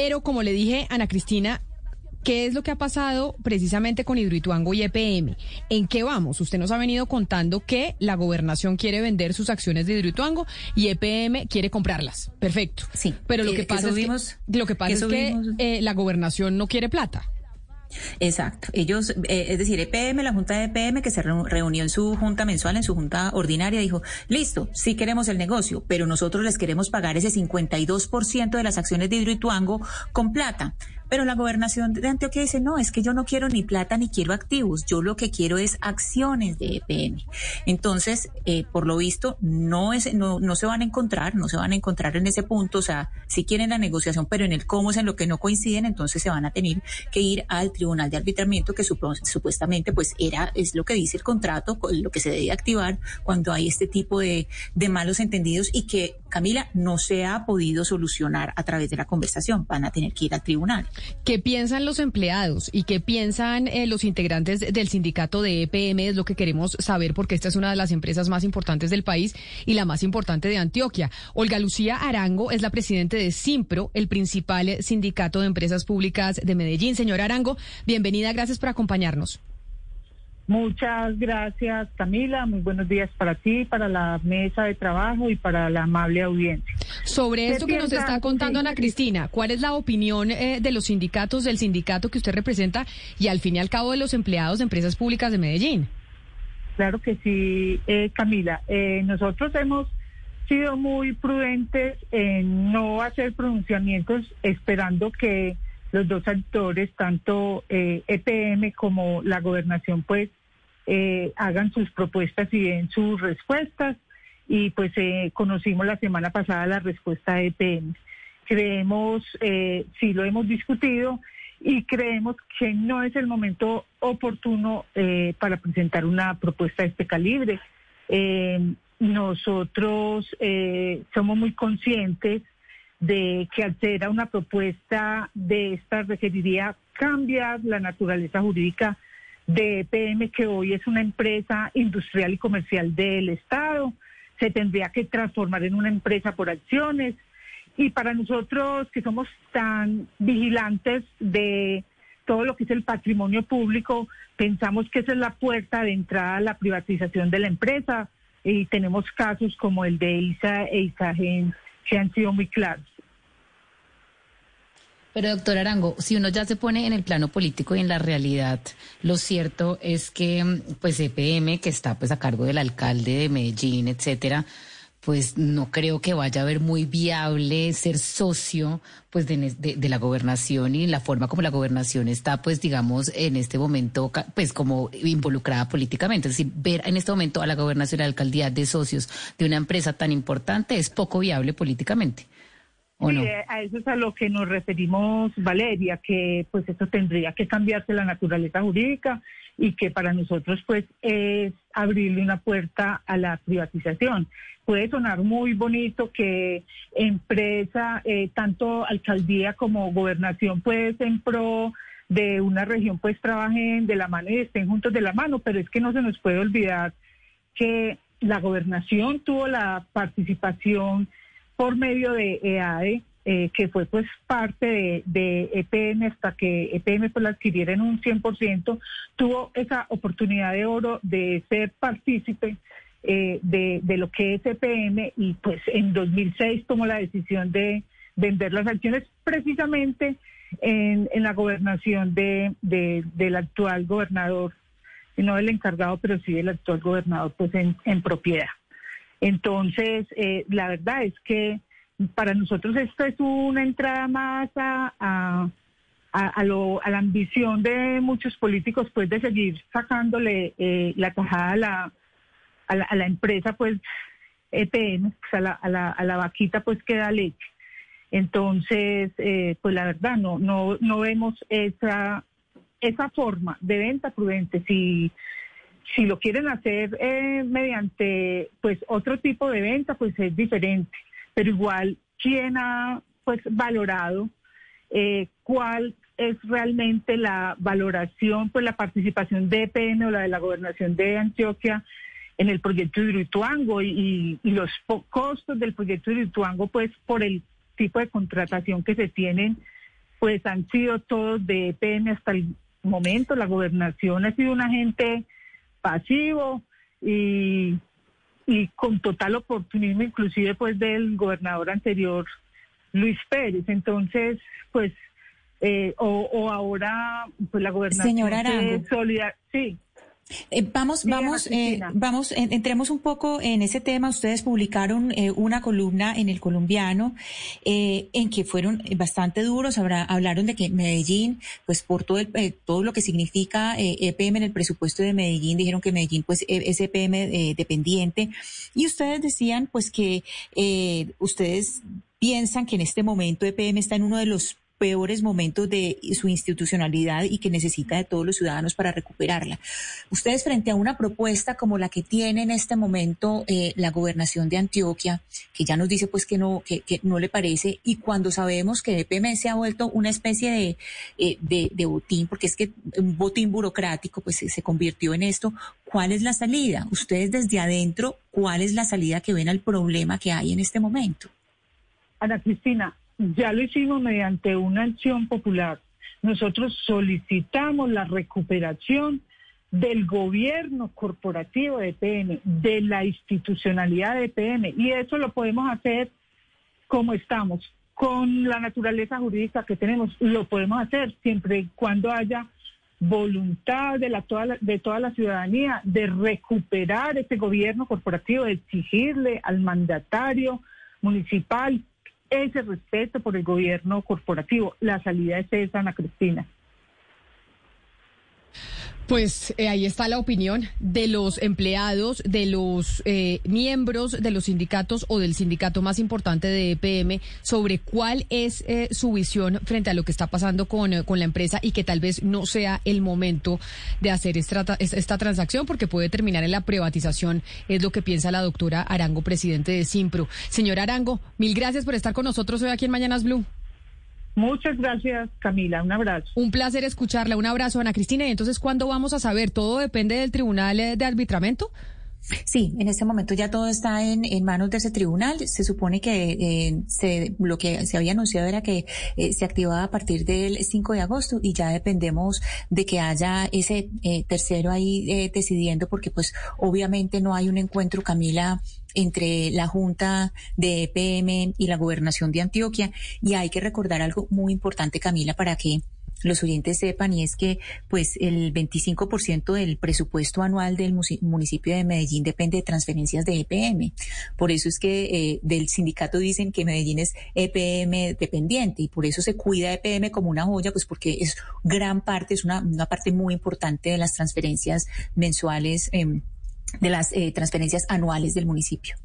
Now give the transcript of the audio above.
Pero como le dije, Ana Cristina, ¿Qué es lo que ha pasado precisamente con Hidroituango y EPM? ¿En qué vamos? Usted nos ha venido contando que la gobernación quiere vender sus acciones de Hidroituango y EPM quiere comprarlas. Perfecto. Sí. Pero lo que, pasa es que, lo que, pasa es que eh, la gobernación no quiere plata. Exacto. Ellos, eh, es decir, EPM, la Junta de EPM, que se reunió en su junta mensual, en su junta ordinaria, dijo, listo, sí queremos el negocio, pero nosotros les queremos pagar ese 52% de las acciones de Hidroituango con plata. Pero la gobernación de Antioquia dice, no, es que yo no quiero ni plata ni quiero activos, yo lo que quiero es acciones de EPM. Entonces, eh, por lo visto, no, es, no, no se van a encontrar, no se van a encontrar en ese punto, o sea, si quieren la negociación, pero en el cómo es en lo que no coinciden, entonces se van a tener que ir al Tribunal de Arbitramiento, que supuestamente pues era, es lo que dice el contrato, lo que se debe activar cuando hay este tipo de, de malos entendidos y que, Camila, no se ha podido solucionar a través de la conversación, van a tener que ir al tribunal. ¿Qué piensan los empleados y qué piensan eh, los integrantes del sindicato de EPM? Es lo que queremos saber porque esta es una de las empresas más importantes del país y la más importante de Antioquia. Olga Lucía Arango es la presidente de Simpro, el principal sindicato de empresas públicas de Medellín. Señora Arango, bienvenida, gracias por acompañarnos. Muchas gracias, Camila. Muy buenos días para ti, para la mesa de trabajo y para la amable audiencia. Sobre esto que nos está contando Ana Cristina, ¿cuál es la opinión eh, de los sindicatos, del sindicato que usted representa y al fin y al cabo de los empleados de empresas públicas de Medellín? Claro que sí, eh, Camila. Eh, nosotros hemos sido muy prudentes en no hacer pronunciamientos esperando que los dos actores, tanto EPM e como la gobernación, pues eh, hagan sus propuestas y den sus respuestas. Y pues eh, conocimos la semana pasada la respuesta de EPM. Creemos, eh, sí lo hemos discutido, y creemos que no es el momento oportuno eh, para presentar una propuesta de este calibre. nosotros somos muy conscientes de que al ser una propuesta de esta requeriría cambiar la naturaleza jurídica de EPM, que hoy es una empresa industrial y comercial del Estado, se tendría que transformar en una empresa por acciones. Y para nosotros que somos tan vigilantes de todo lo que es el patrimonio público, pensamos que esa es la puerta de entrada a la privatización de la empresa y tenemos casos como el de ISA e ISAGEN que han sido muy claros. Pero doctor Arango, si uno ya se pone en el plano político y en la realidad, lo cierto es que pues EPM, que está pues a cargo del alcalde de Medellín, etcétera, pues no creo que vaya a ver muy viable ser socio pues de, la gobernación y la forma como la gobernación está pues digamos en este momento pues como involucrada políticamente. Es decir, ver en este momento a la gobernación y la alcaldía de socios de una empresa tan importante es poco viable políticamente. Sí, eh, a eso es a lo que nos referimos, Valeria, que pues eso tendría que cambiarse la naturaleza jurídica y que para nosotros pues es abrirle una puerta a la privatización. Puede sonar muy bonito que empresa, eh, tanto alcaldía como gobernación pues en pro de una región pues trabajen de la mano y estén juntos de la mano, pero es que no se nos puede olvidar que la gobernación tuvo la participación por medio de EADE, eh, que fue pues parte de, EPM hasta que EPM pues la adquiriera en un 100%, tuvo esa oportunidad de oro de ser partícipe eh, de, lo que es EPM y pues en 2006 tomó la decisión de vender las acciones precisamente en, la gobernación de, del actual gobernador, no del encargado, pero sí del actual gobernador pues en propiedad. Entonces, eh, la verdad es que para nosotros esto es una entrada más a, a, a, la ambición de muchos políticos, pues, de seguir sacándole eh, la tajada a la, a la, empresa, pues, EPM, pues, a, la, a, la, a la vaquita, pues, que da leche. Entonces, eh, pues, la verdad, no, no, no vemos esa, esa forma de venta prudente. Si si lo quieren hacer eh, mediante pues otro tipo de venta, pues es diferente. Pero igual, ¿quién ha pues valorado eh, cuál es realmente la valoración, pues la participación de EPN o la de la gobernación de Antioquia en el proyecto de Hidroituango y, y, los costos del proyecto de pues por el tipo de contratación que se tienen pues han sido todos de EPM hasta el momento. La gobernación ha sido un agente pasivo y, y con total oportunismo, inclusive pues del gobernador anterior, Luis Pérez. Entonces, pues, eh, o, ahora, pues la gobernación Señora Arango. sí. Eh, vamos, vamos, eh, vamos, entremos un poco en ese tema. Ustedes publicaron eh, una columna en el colombiano en que fueron bastante duros. hablaron de que Medellín, pues por todo el, todo lo que significa EPM e en el presupuesto de Medellín, dijeron que Medellín, pues e, es EPM dependiente. Y ustedes decían, pues que ustedes piensan que en este momento EPM está en uno de los peores momentos de su institucionalidad y que necesita de todos los ciudadanos para recuperarla. Ustedes frente a una propuesta como la que tiene en este momento eh, la gobernación de Antioquia, que ya nos dice pues que no, que, no le parece, y cuando sabemos que EPM se ha vuelto una especie eh, de, de, botín, porque es que un botín burocrático pues se convirtió en esto, ¿cuál es la salida? Ustedes desde adentro, ¿cuál es la salida que ven al problema que hay en este momento? Ana Cristina, ya lo hicimos mediante una acción popular. Nosotros solicitamos la recuperación del gobierno corporativo de EPM, de la institucionalidad de EPM, y eso lo podemos hacer como estamos, con la naturaleza jurídica que tenemos, lo podemos hacer siempre y cuando haya voluntad de, la, toda de toda la ciudadanía de recuperar ese gobierno corporativo, de exigirle al mandatario municipal ese respeto por el gobierno corporativo. La salida es esa, Ana Cristina. Pues eh, ahí está la opinión de los empleados, de los eh, miembros de los sindicatos o del sindicato más importante de EPM sobre cuál es eh, su visión frente a lo que está pasando con, con, la empresa y que tal vez no sea el momento de hacer esta, esta transacción porque puede terminar en la privatización, es lo que piensa la doctora Arango, presidente de Simpro. Señor Arango, mil gracias por estar con nosotros hoy aquí en Mañanas Blue. Muchas gracias, Camila. Un abrazo. Un placer escucharla. Un abrazo, Ana Cristina. Y entonces, ¿cuándo vamos a saber? ¿Todo depende del Tribunal eh, de Arbitramento? Sí, en este momento ya todo está en, manos de ese tribunal. Se supone que eh, se, lo que se había anunciado era que eh, se activaba a partir del 5 de agosto y ya dependemos de que haya ese tercero ahí decidiendo porque pues obviamente no hay un encuentro, Camila, entre la Junta de EPM y la Gobernación de Antioquia. Y hay que recordar algo muy importante, Camila, para que los oyentes sepan y es que pues el 25% del presupuesto anual del municipio de Medellín depende de transferencias de EPM. Por eso es que eh, del sindicato dicen que Medellín es EPM dependiente y por eso se cuida EPM como una joya, pues porque es gran parte, es una, una parte muy importante de las transferencias mensuales. Em, de las eh, transferencias anuales del municipio.